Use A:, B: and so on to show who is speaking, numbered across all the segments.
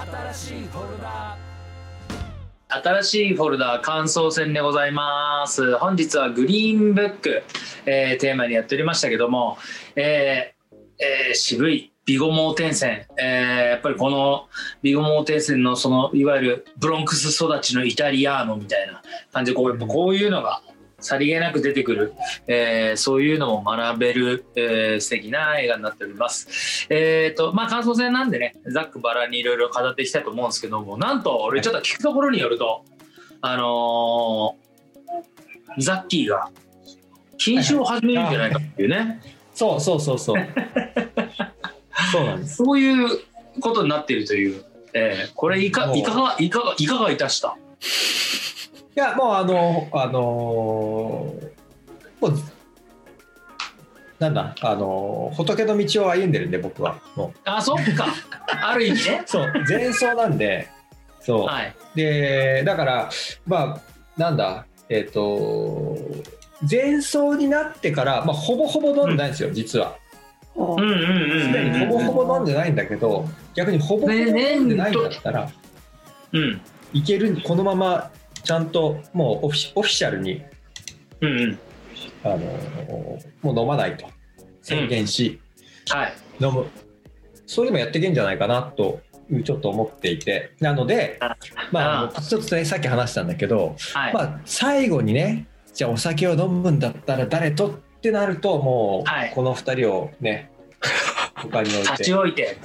A: 新しいフォルダ
B: 新しいフォルダ感想戦でございます。本日はグリーンブック、えーテーマにやっておりましたけども、えーえー渋いビゴ盲点線、えーやっぱりこのビゴ盲点線のそのいわゆるブロンクス育ちのイタリアーノみたいな感じでこうやっぱこういうのがさりげなく出てくる、えーそういうのも学べる、えー素敵な映画になっております。えっ、と、まあ、感想戦なんでね、ざっくばらんにいろいろ語っていきたいと思うんですけども、なんと、俺ちょっと聞くところによると、あのーザッキーが禁酒を始めるんじゃないかっていうね、
C: そうそうそうそう。そうなんです。
B: そういうことになっているという、えーこれいか、いかが、いかが、いかがいたした？
C: いやもうあのあのもうなんだあの仏の道を歩んでるんで僕はも
B: あ、そっか。ある意味ね
C: う。そう前奏なんでそう、
B: はい。
C: でだからまあなんだえっ、と前奏になってから、まあ、ほぼほぼ飲んでないんですよ、実は
B: うんうんうん
C: すでにほぼほぼ飲んでないんだけど逆にほぼほぼ飲んでないんだったら
B: うん。
C: いけるこのままちゃんともうオフィオフィシャルに
B: うんうん。
C: あのもう飲まないと宣言し、
B: はい。
C: 飲むそういうのもやっていけんじゃないかなとちょっと思っていてなので
B: あ
C: まあちょっとねさっき話したんだけど、
B: はい。
C: まあ、最後にねじゃあお酒を飲むんだったら誰とってなるとも
B: はいう
C: この2人をね 他に置い
B: 差
C: て
B: し置いて。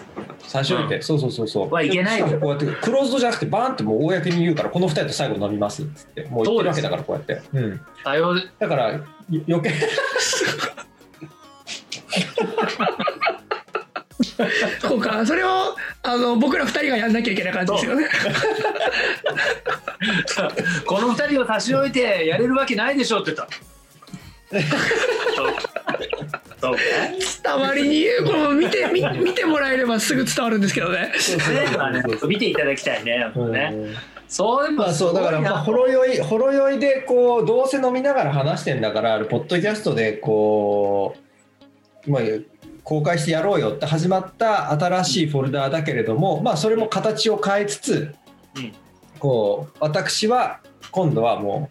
C: 差し置いて、そうそうそうそう。
B: はいけない
C: こうやってクローズドじゃなくてバーンってもう公に言うからこの2人と最後飲みますっつってもう言ってるわけだからこうやって、うん、だからよ余計。
D: そうか、それをあの僕ら二人がやんなきゃいけない感じですよね。
B: この二人を差し置いてやれるわけないでしょって言った。そう。そうか
D: 伝わりにこの見て見 見てもらえればすぐ伝わるんですけどね。
B: ねまあね見ていただきたいね。本当ね。
C: うん。
B: そうでも
C: まあそうだからまあほろ酔いほろ酔いでこうどうせ飲みながら話してんだからポッドキャストでこうまあ公開してやろうよって始まった新しいフォルダーだけれどもまあそれも形を変えつつ、
B: うん。
C: こう私は今度はも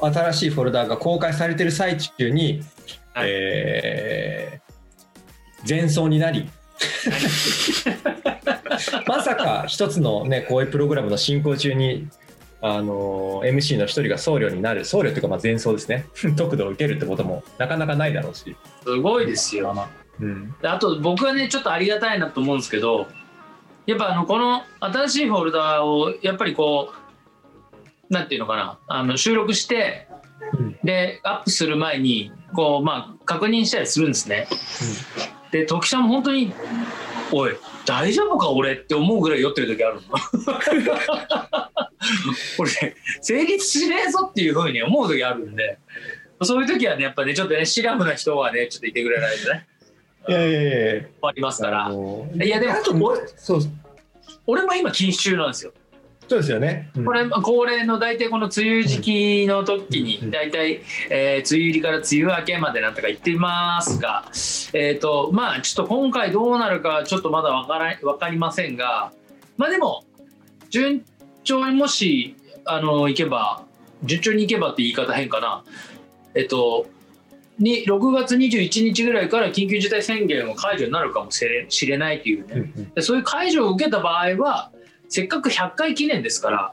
C: う新しいフォルダーが公開されてる最中に、
B: はい。
C: えー前奏になり。まさか一つのねこういうプログラムの進行中にあの MC の一人が僧侶になる。僧侶というかまあ前奏ですね。得度を受けるってこともなかなかないだろうし、
B: すごいですよ。
C: うん、
B: であと僕はねちょっとありがたいなと思うんですけどやっぱあのこの新しいフォルダをやっぱりこうなんていうのかな。あの収録して
C: うん。
B: でアップする前にこうまあ確認したりするんですね。で時さんも本当に「おい大丈夫か俺」って思うぐらい酔ってる時あるの。これ成立しねえぞっていうふうに思う時あるんでそういう時はねやっぱねちょっとねシラフな人はねちょっといてくれないとね
C: いやいやいや
B: ありますから。
C: の
B: いやでも
C: 俺そう
B: 俺も今禁酒中なんですよ。
C: そうですよね、うん。
B: これ恒例の大体この梅雨時期の時に
C: うん。
B: 大体、えー梅雨入りから梅雨明けまでなんとか言ってますが、えっ、とまあちょっと今回どうなるかちょっとまだわからわかりませんが、まあでも順調にもしあの行けば順調に行けばって言い方変かな。えっ、とに6月21日ぐらいから緊急事態宣言を解除になるかもしれないというね、そういう解除を受けた場合はせっかく100回記念ですから、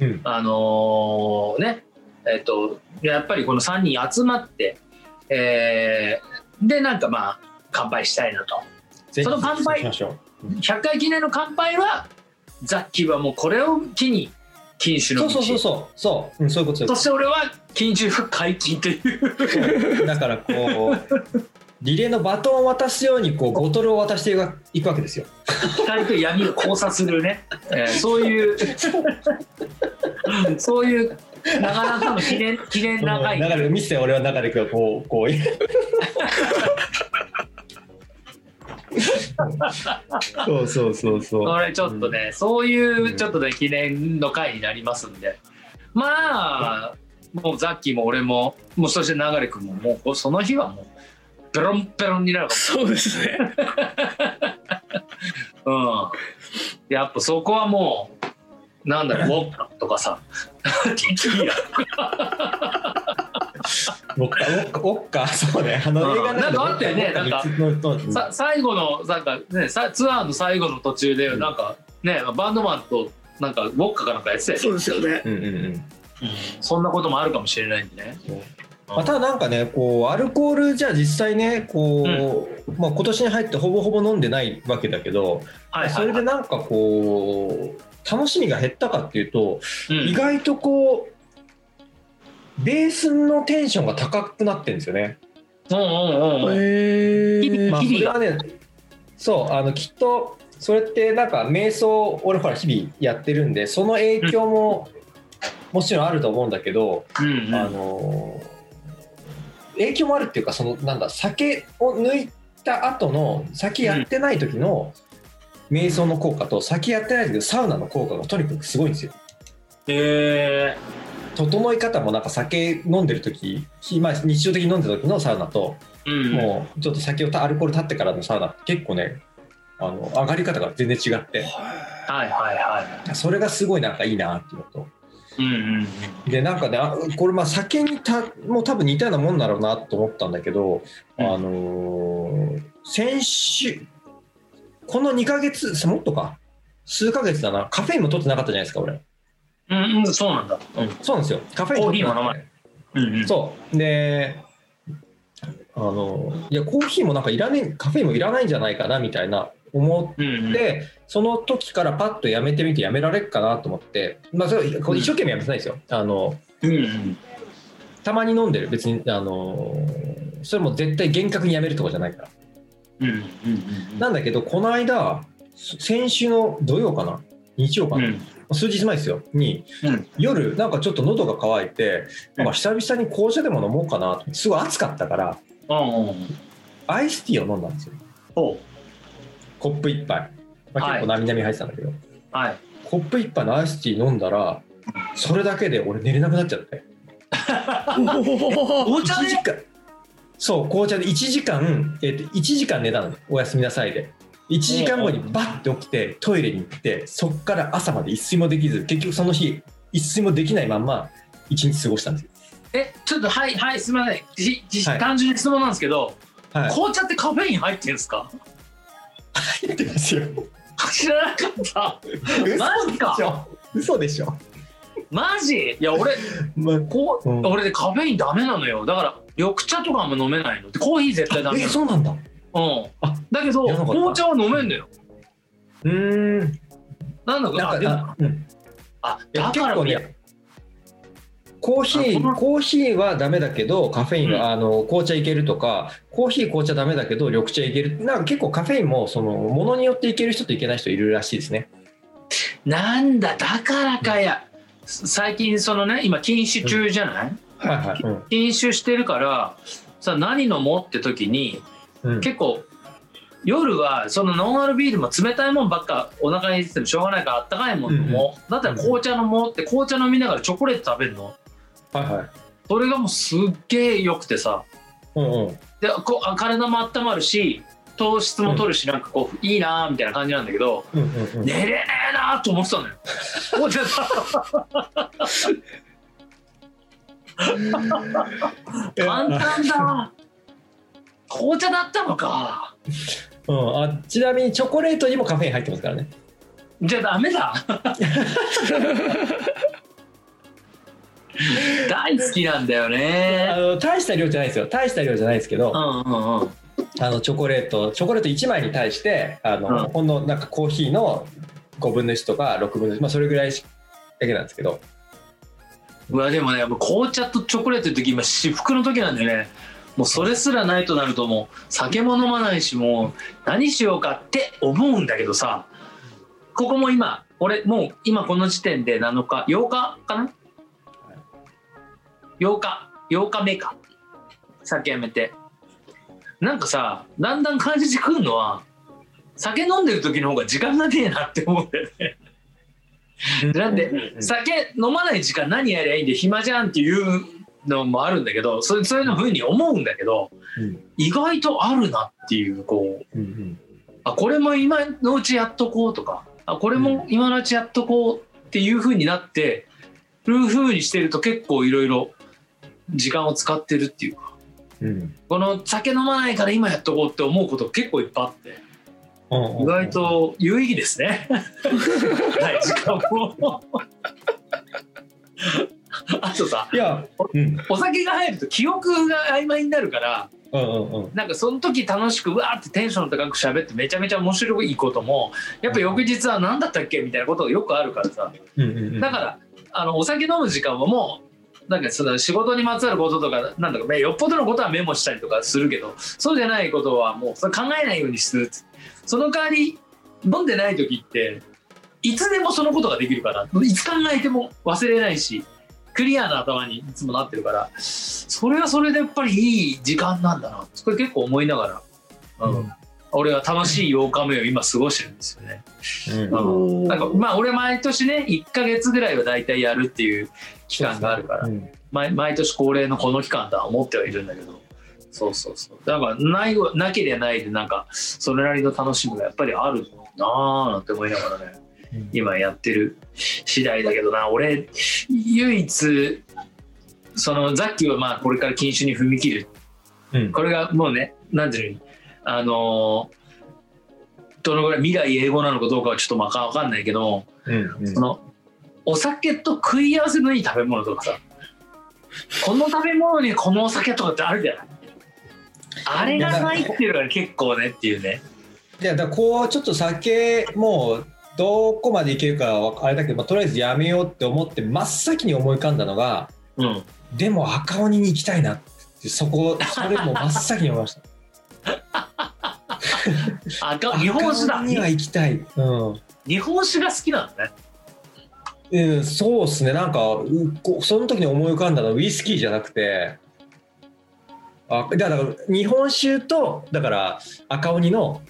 C: うん。
B: あのーねえっとやっぱりこの3人集まって、えーでなんかまあ乾杯したいなと。その乾杯
C: そうしましょう。
B: 100回記念の乾杯はザッキーはもうこれを機に禁酒の道。
C: そうそうそうそう。そう、うん、そういうこと
B: そして俺は禁酒解禁という。
C: だからこうリレーのバトンを渡すようにこうボトルを渡していくわけですよ。
B: 光と闇を交差するね、えーそういう そういうなかなかの記念記念長い。
C: だから見せて俺は中でこうこう そうそうそうそう。
B: これちょっとね、そういうちょっとね記念の回になりますんで。まあもうザッキーも俺ももうそして流君ももうその日はもうペロンペロンになるか
D: そうですね。
B: も、うん、やっぱそこはもうなんだろうウォッカとかさ。テキーラ
C: ウォッカ、ウォッカ、ウォッカ、そうね。あの映画
B: なんかあったよねなんか。さ最後のなんか、ね、さツアーの最後の途中で
C: うん。
B: なんかねバンドマンとなんかウォッカかなんかやってたよね。
D: そうですよね。
C: うんうん。うん。
B: そんなこともあるかもしれないんでね。
C: そうまあ、ただなんかねこうアルコールじゃあ実際ねこう、まあ、今年に入ってほぼほぼ飲んでないわけだけど、
B: はいはい、
C: それでなんかこう楽しみが減ったかっていうと、
B: うん。
C: 意外とこうベースのテンションが高くなってるんですよね。
B: うんうんうんうん。
D: へえ
C: まあ、そ
B: 日々。
C: れはねそうあのきっとそれってなんか瞑想俺ほら日々やってるんでその影響ももちろんあると思うんだけど、
B: うんうん。
C: あの影響もあるっていうかそのなんだ酒を抜いた後の酒やってない時の瞑想の効果と酒やってない時のサウナの効果がとにかくすごいんですよ。
B: へえ
C: 整い方もなんか酒飲んでる時ひまあ日常的に飲んでる時のサウナと、
B: うん
C: もうちょっと酒をたアルコール立ってからのサウナ結構ねあの上がり方が全然違って
B: はいはいは
C: それがすごいなんかいいなっていうのと
B: い。うんうん
C: でなんかねあこれまあ酒にたもう多分似たようなもんだろうなと思ったんだけど、
B: うん。
C: あのー先週この2ヶ月もっとか。数ヶ月だな。カフェインも取ってなかったじゃないですか俺。
B: うん。うんうんそうなんだ。うん。
C: そうなんですよ。カフェイン取ってなかった。
B: コーヒうんうん。
C: そう。であのいやコーヒーもなんかいらねえカフェインもいらないんじゃないかなみたいな思
B: うんうん。
C: って、その時からパッとやめてみてやめられるかなと思ってまあそれ一生懸命やめてないですよ、あの
B: うんうん。
C: たまに飲んでる別にあのそれも絶対厳格にやめるとかじゃないから。
B: うんうんうん
C: なんだけどこの間先週の土曜かな？日曜かな、
B: うん。
C: 数日前ですよ。に、
B: うん。
C: 夜なんかちょっと喉が渇いてなん。か久々に紅茶でも飲もうかなと。すごい暑かったから
B: うんうん。
C: アイスティーを飲んだんですよ。
B: お
C: コップ一杯、まあ、
B: はい。
C: 結構なみなみ入ってたんだけど、
B: はい。
C: コップ一杯のアイスティー飲んだらそれだけで俺寝れなくなっちゃって。
B: お茶
C: 1時間。そう紅茶で。1時間、えっと1時間寝たのおやすみなさいで。1時間後にバッて起きてトイレに行ってそっから朝まで一睡もできず結局その日一睡もできないまんま一日過ごしたんですよ。
B: えちょっとはいはいすみません。じじ
C: はい。
B: 単純に質問なんですけど、
C: はい。
B: 紅茶ってカフェイン入ってんですか？
C: 入ってますよ
B: 知らなかった。マジか
C: 嘘でしょ？嘘でしょ、
B: マジ？いや俺
C: まあ
B: こう、
C: うん
B: 俺でカフェインダメなのよ。だから緑茶とかも飲めないの。でコーヒー絶対ダメなの。
C: えそうなんだ
B: うん。
C: あ
B: だけど
C: 知らなかった
B: 紅茶は飲めんのよ。
C: うーん
B: なんだか
C: なんか
B: あで
C: うん
B: あだから
C: 結構ねコーヒーコーヒーはダメだけどカフェインは、あの紅茶いけるとかコーヒー紅茶ダメだけど緑茶いける。なんか結構カフェインもそのものによっていける人といけない人いるらしいですね。
B: なんだだからかや。最近そのね今禁酒中じゃない？
C: はいはい、うん。
B: 禁酒してるからさ何飲もうって時に
C: うん。
B: 結構夜はそのノンアルビールも冷たいもんばっかお腹に入れててもしょうがないからあったかいもん飲もう、だったら紅茶飲もうって紅茶飲みながらチョコレート食べるの？
C: はい。はい。
B: それがもうすっげえ良くてさ。
C: うんうん。
B: でこ体も温まるし糖質も取るし、なんかこういいなーみたいな感じなんだけど
C: うんうんうん。
B: 寝れねえなーと思ってたのよ。簡単だ紅茶だったのか。
C: うん、あちなみにチョコレートにもカフェイン入ってますからね。
B: じゃあダメだ 大好きなんだよ
C: あ
B: ね
C: の大した量じゃないですよ。大した量じゃないですけど、
B: うんうんうん。
C: あのチョコレートチョコレート1枚に対してあの、
B: うん。
C: ほんのなんかコーヒーの5分の1とか6分の1、まあ、それぐらいだけなんですけど。
B: うわでもね紅茶とチョコレートの時今至福の時なんだよね。もうそれすらないとなるともう酒も飲まないしもう何しようかって思うんだけどさ。ここも今俺もう今この時点で7日8日かな？8日8日目か。酒やめて。なんかさだんだん感じてくるのは酒飲んでる時の方が時間がねえなって思うんだよね。なんで酒飲まない時間何やりゃいいんで暇じゃんっていうのもあるんだけどそうそういうのふうに思うんだけど
C: うん。
B: 意外とあるなっていうこう。
C: うんうん。
B: あこれも今のうちやっとこうとか。あこれも今のうちやっとこうっていう風になってる風にしてると結構いろいろ時間を使ってるっていうか。
C: うん。
B: この酒飲まないから今やっとこうって思うこと結構いっぱいあって。意外と有意義ですね。はい時間もあとさ
C: いやうん。
B: お酒が入ると記憶が曖昧になるから
C: うんうんうん。
B: なんかその時楽しくうわーってテンション高く喋ってめちゃめちゃ面白いこともやっぱ翌日は何だったっけみたいなことがよくあるからさ。
C: うんうんうん。
B: だからあのお酒飲む時間はもうなんかその仕事にまつわることとかなんだかよっぽどのことはメモしたりとかするけどそうじゃないことはもうそれ考えないようにするその代わり飲んでない時っていつでもそのことができるからいつ考えても忘れないしクリアな頭にいつもなってるから。それはそれでやっぱりいい時間なんだな。これ結構思いながら、
C: うん
B: 俺は楽しい8日目を今過ごしてるんですよね。
C: うん。
B: うんなんかまあ俺毎年ね1ヶ月ぐらいは大体やるっていう期間があるから、
C: うん。
B: 毎毎年恒例のこの期間とは思ってはいるんだけどそうそうそう。だからないわなければないでなんかそれなりの楽しみがやっぱりあるなあなんて思いながらね
C: うん。
B: 今やってる次第だけどな。俺唯一そのザッキーはまあこれから禁酒に踏み切る。
C: うん。
B: これがもうね何ていうのあのーどのぐらい未来英語なのかどうかはちょっとまあ分かんないけど
C: うんうん。
B: そのお酒と食い合わせのいい食べ物とかさこの食べ物にこのお酒とかってあるじゃない？あれがないっていうのが結構ねっていうね。
C: いやだからこうちょっと酒もうどこまでいけるかはあれだけど、まあ、とりあえずやめようって思って真っ先に思い浮かんだのが
B: うん。
C: でも赤鬼に行きたいなってそこそれも真っ先に思いました
B: 赤日本酒だ。
C: には行きたい、うん。
B: 日本酒が好きなのね。
C: うん、そうですね。なんかその時に思い浮かんだのはウイスキーじゃなくて。あだから日本酒とだから赤鬼の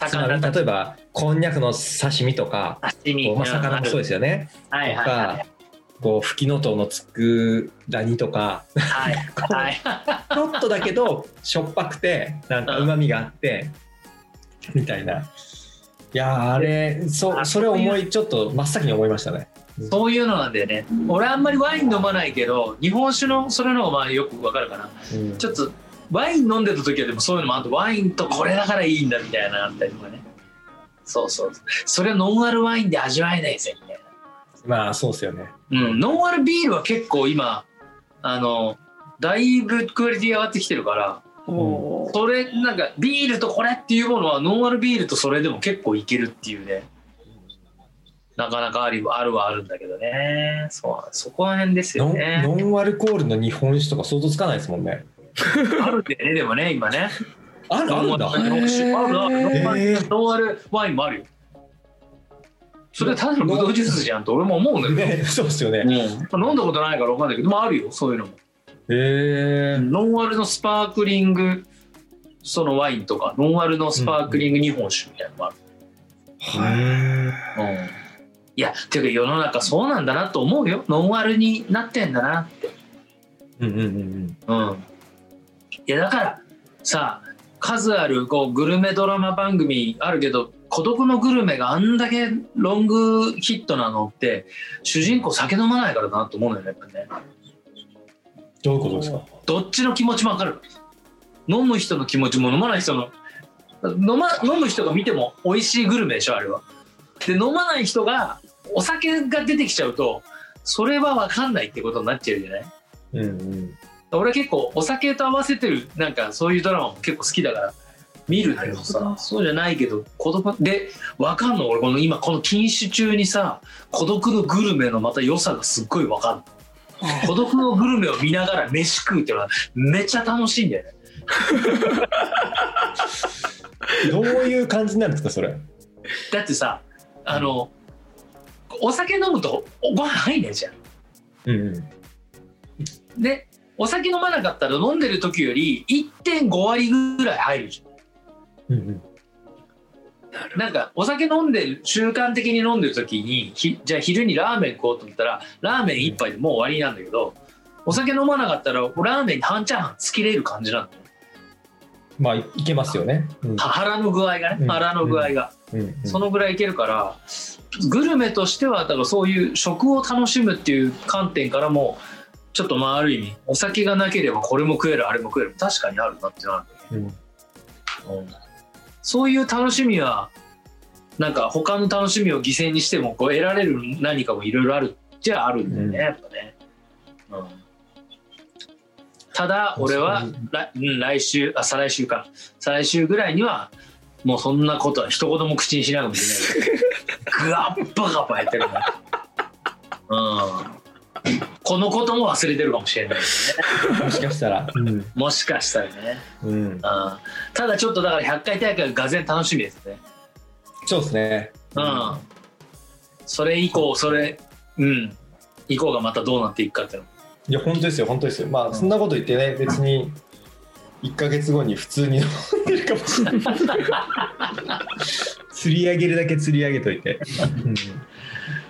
C: 例えばこんにゃくの刺身とか
B: 刺身。
C: まあ魚もそうですよね。
B: はい
C: と
B: はいはい。
C: かこうふきのとうのつくだ煮とか。
B: はい。はい。
C: ちょっとだけどしょっぱくてなんかうまみがあって みたいな。いやーあれそ
B: あ
C: それ思いちょっと真っ先に思いましたね。
B: そういうのなんだよね。俺あんまりワイン飲まないけど日本酒のそれのまあよくわかるかな。
C: うん。
B: ちょっとワイン飲んでた時はでもそういうのもあってワインとこれだからいいんだみたいなのあったりとかね。そうそう。それはノンアルワインで味わえないぜみたい
C: まあそうですよね。
B: なうん。ノンアルビールは結構今あのだいぶクオリティ上がってきてるからそれなんかビールとこれっていうものはノンアルビールとそれでも結構いけるっていうね。なかなかありあるはあるんだけどね。そうそこら辺ですよね。
C: ノンアルコールの日本酒とか想像つかないですもんね。
B: あるんだよねでもね今ね。
C: あるあるんだ。
B: ノンアル日本酒あるあるノンアルワインもあるよ。それただのブドウジュースじゃんと俺も思うんだけど、
C: ねそうですよね。
B: うん、飲んだことないから分かんないけどまああるよそういうのも
C: へえ
B: ノンアルのスパークリングそのワインとかノンアルのスパークリング日本酒みたいなのもある、うん。いやていうか世の中そうなんだなと思うよ。ノンアルになってんだなって。
C: うんうんうんうん。
B: うん。いやだからさ数あるこうグルメドラマ番組あるけど孤独のグルメがあんだけロングヒットなのって主人公酒飲まないからだなと思うのよねやっぱりね
C: どういうことですか？
B: どっちの気持ちもわかる。飲む人の気持ちも飲まない人の飲,、ま、飲む人が見ても美味しいグルメでしょあれは。で飲まない人がお酒が出てきちゃうとそれは分かんないってことになっちゃうじゃない？
C: うんうん。
B: 俺は結構お酒と合わせてるなんかそういうドラマも結構好きだから見るんだけどさそうじゃないけど孤独で分かんの？俺この今この禁酒中にさ孤独のグルメのまた良さがすっごい分かんの 孤独のグルメを見ながら飯食うっていうのはめっちゃ楽しいんだよね。
C: どういう感じになるんですかそれ？
B: だってさあのお酒飲むとご飯入んないじゃん。
C: うんうん。
B: でお酒飲まなかったら飲んでる時より1.5割ぐらい入るじゃん。
C: うんうん
B: なんかお酒飲んでる習慣的に飲んでる時にひじゃあ昼にラーメン食おうと思ったらラーメン一杯でもう終わりなんだけどお酒飲まなかったらラーメンに半チャーハンつきれる感じなんだよ
C: まあいいけますよね。うん。
B: 腹の具合がね
C: うん。
B: 腹の具合が、そのぐらいいけるからグルメとしてはだからそういう食を楽しむっていう観点からもちょっとまあある意味お酒がなければこれも食えるあれも食える確かにあるなってなる、
C: うん。
B: うんそういう楽しみはなんか他の楽しみを犠牲にしてもこう得られる何かもいろいろあるじゃあるんだよね、
C: うん。
B: やっぱね、うん、ただ俺は来,、うん、来週あ再来週か。再来週ぐらいにはもうそんなことは一言も口にしないかもしれないけど グワッバガバやってるから。うんこのことも忘れてるかもしれないですね。
C: もしかしたら。うん。
B: もしかしたらね、
C: うん。
B: うん、ただちょっとだから100回大会ががぜん楽しみですね。
C: そうですね。
B: うん、それ以降それうん。以降がまたどうなっていくかっていうの。
C: いや本当ですよ本当ですよ。まあそんなこと言ってね別に1ヶ月後に普通に飲んでるかもしれない。釣り上げるだけ釣り上げといて。うん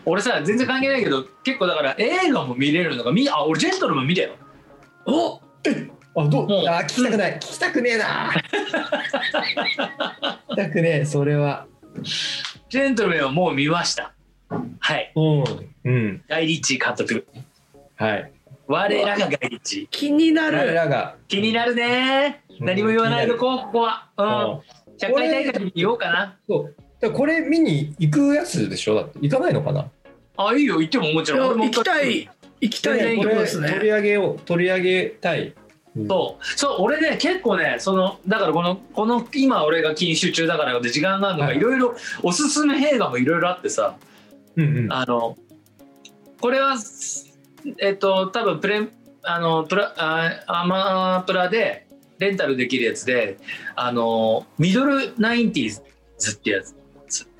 B: 俺さ全然関係ないけど結構だから映画も見れるのがみあ俺ジェントルマン見たよ。
D: お
C: あどう？
B: もう
C: あ聞きたくない。聞きたくねえな。聞きたくねえ。それは。
B: ジェントルマンはもう見ました。はい。
C: うん。うん。
B: ガイ・リッチー監督。
C: はい。
B: 我らがガイ・リッチ。
D: 気にな
C: 我
D: る
C: らが。
B: ー気になるね。
C: うん。
B: 何も言わないとこここは。うん。
C: うん。
B: 100回大会見ようかな。
C: そうだこれ見に行くやつでしょ？だって行かないのかな？
B: あいいよ。行ってももちろん。
D: 行きたい。行きたい。とこです
C: これ取
D: ね
C: り上げよう取り上げたい。うん。
B: そう。そう俺ね結構ねそのだからこのこの今俺が禁酒中だからで時間があるのが
C: はい。
B: いろいろおすすめ映画もいろいろあってさ。
C: うんうん。
B: あのこれはえっと多分プレあのプラあアマプラでレンタルできるやつであのミドルナインティーズってやつ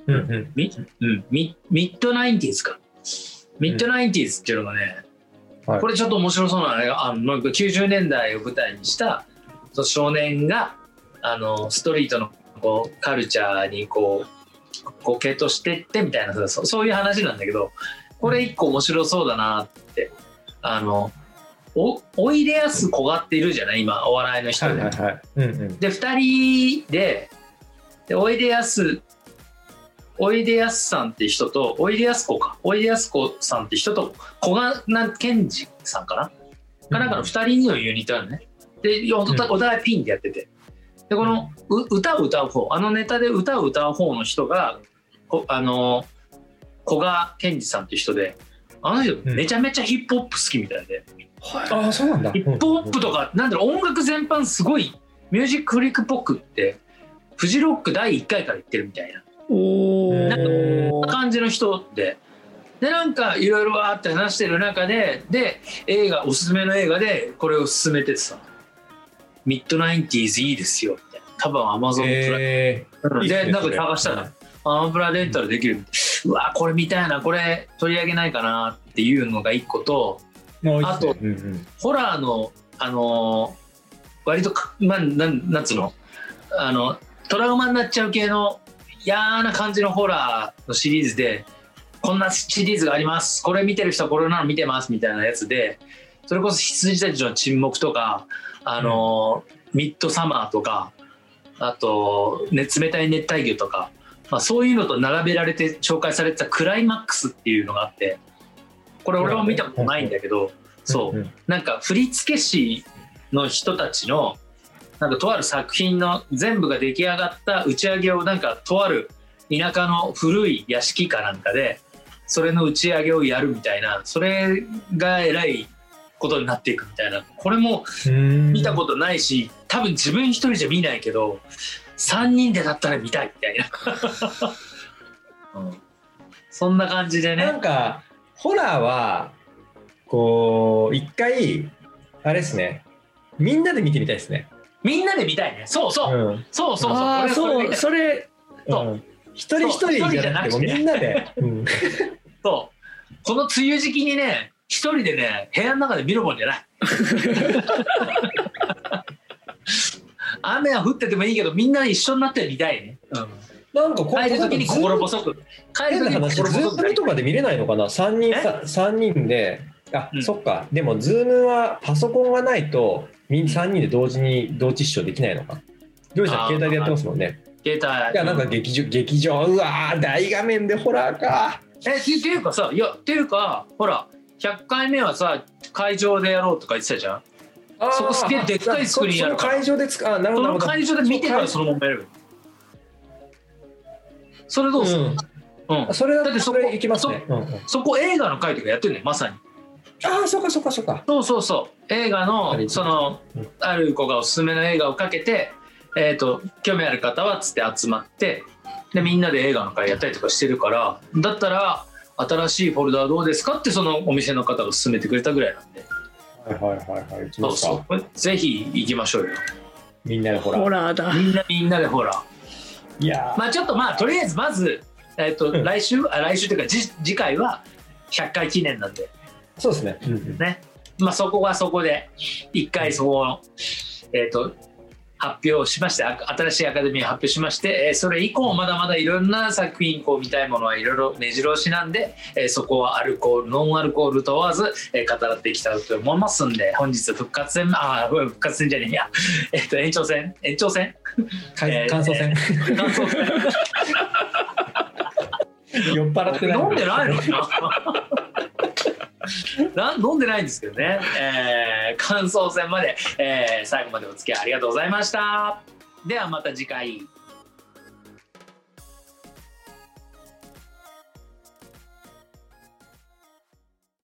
C: うんうん。
B: ミ,、うん、ミミッドナインティーズか。ミッドナインティーズっていうのがね、
C: はい。
B: これちょっと面白そうなのがあのなんか90年代を舞台にした少年があのストリートのこうカルチャーにこうこう傾倒してってみたいなそそういう話なんだけどこれ一個面白そうだなってあのおおいでやすこがっているじゃない？今お笑いの人で。で2人ででおいでやすおいでやすさんって人とおいでやすこか。おいでやすこさんって人と小賀健二さんかな。かなんかの2人のユニットあるね。でお互いお互いピンでやってて。でこのう歌を歌う方あのネタで歌を歌う方の人がこあの古賀健二さんって人であの人
C: うん。
B: めちゃめちゃヒップホップ好きみたいで、
D: はい。
C: ああそうなんだ。
B: ヒップホップとか、なんだろう、音楽全般すごい、ミュージックフリックっぽくって、フジロック第1回から言ってるみたいな
D: お
C: うん
D: ー
B: 感じの人で、で、なんかいろいろわーって話してる中で、で、映画、おすすめの映画でこれを勧めててさ、ミッドナインティーズいいですよ、みたいな。多分アマゾンプライ
C: え
B: ム。で、
C: ね
B: なんか探したら、アマプラレンタルできる。うわこれ見たいな、これ取り上げないかなっていうのが一個と、
C: ー
B: あと
C: うんうん。
B: ホラーの、あのー割とか、まあ、なんなんつうの？あのトラウマになっちゃう系の嫌な感じのホラーのシリーズでこんなシリーズがあります。これ見てる人はこれなの見てますみたいなやつでそれこそ羊たちの沈黙とか、あのーミッドサマーとかあと、ね、冷たい熱帯魚とか、まあ、そういうのと並べられて紹介されてたクライマックスっていうのがあってこれ俺も見たことないんだけど、そう、
C: ん。
B: なんか振付師の人たちのなんかとある作品の全部が出来上がった打ち上げをなんかとある田舎の古い屋敷かなんかでそれの打ち上げをやるみたいなそれがえらいことになっていくみたいなこれも
C: うん。
B: 見たことないし多分自分一人じゃ見ないけど3人でだったら見たいみたいな、うん。そんな感じで
C: な
B: ね
C: んかホラーはこう一回あれですね。みんなで見てみたいですね。
B: みんなで見たいねそうそう、
C: うん
B: そうそうそう
D: そうそれ
B: そう
C: うん一人一人じゃなくても
B: そう一人じゃなくて
C: みんなで。うん
B: そう。この梅雨時期にね、一人でね、部屋の中で見るもんじゃない。雨は降っててもいいけど、みんな一緒になって見たいね。
C: なんかこ
B: 帰る時に心
C: 細
B: 細く。帰る時に心細く
C: ームとかで見れないのかな ?3 人
B: え？
C: さ、三人で、あ、
B: うん
C: そっか。でも、ズームはパソコンがないと、3人で同時に同時視聴できないのか？りょうちゃん携帯でやってますもんね。
B: 携帯。
C: いやなんか劇場劇場うわー大画面でホラーか。
B: えっていうかさいやっていうかほら100回目はさ会場でやろうとか言ってたじゃん？
C: あー
B: そこすげえでっかいスクリーンやるから。
C: その会場でつかあなるほ
B: そ
C: どなるほど。
B: の会場で見てからそのままやる。それどうする
C: うん。
B: うん、
C: それだ
B: だってそこ
C: ってそれいきますね。うんうん
B: そこ映画の回とかやってるねまさに
C: ああそうかそうかそうか。
B: そうそうそう。映画
C: あ
B: の
C: れ
B: その
C: うん
B: ある子がおすすめの映画をかけてえっ、と興味ある方はつって集まってでみんなで映画の会やったりとかしてるからだったら新しいフォルダはどうですかってそのお店の方が勧めてくれたぐらいなんで。
C: はいはいはいはい。
B: そうそう。ぜひ行きましょうよ。
C: みんなでホラー。
D: ホラーだ。
B: みんなみんなでほら
C: いやー。
B: まあちょっとまあとりあえずまずえっ、と
C: うん。
B: 来週あ来週というか次次回は100回記念なんで
C: そうですね。
B: ね。まあそこはそこで一回そこのえっ、と発表しましてあ新しいアカデミーを発表しまして、えーそれ以降まだまだいろんな作品こう見たいものはいろいろ目白押しなんで、えーそこはアルコールノンアルコール問わず、えー語らっていきたいと思いますんで本日復活戦あー復活戦じゃねえや、えっと延長戦延長戦？
C: 感想戦？
B: 感想戦。
C: 酔っ払ってない
B: 飲んでないの？にな な飲んでないんですけどね、えー感想戦まで、えー最後までお付き合いありがとうございました。ではまた次回。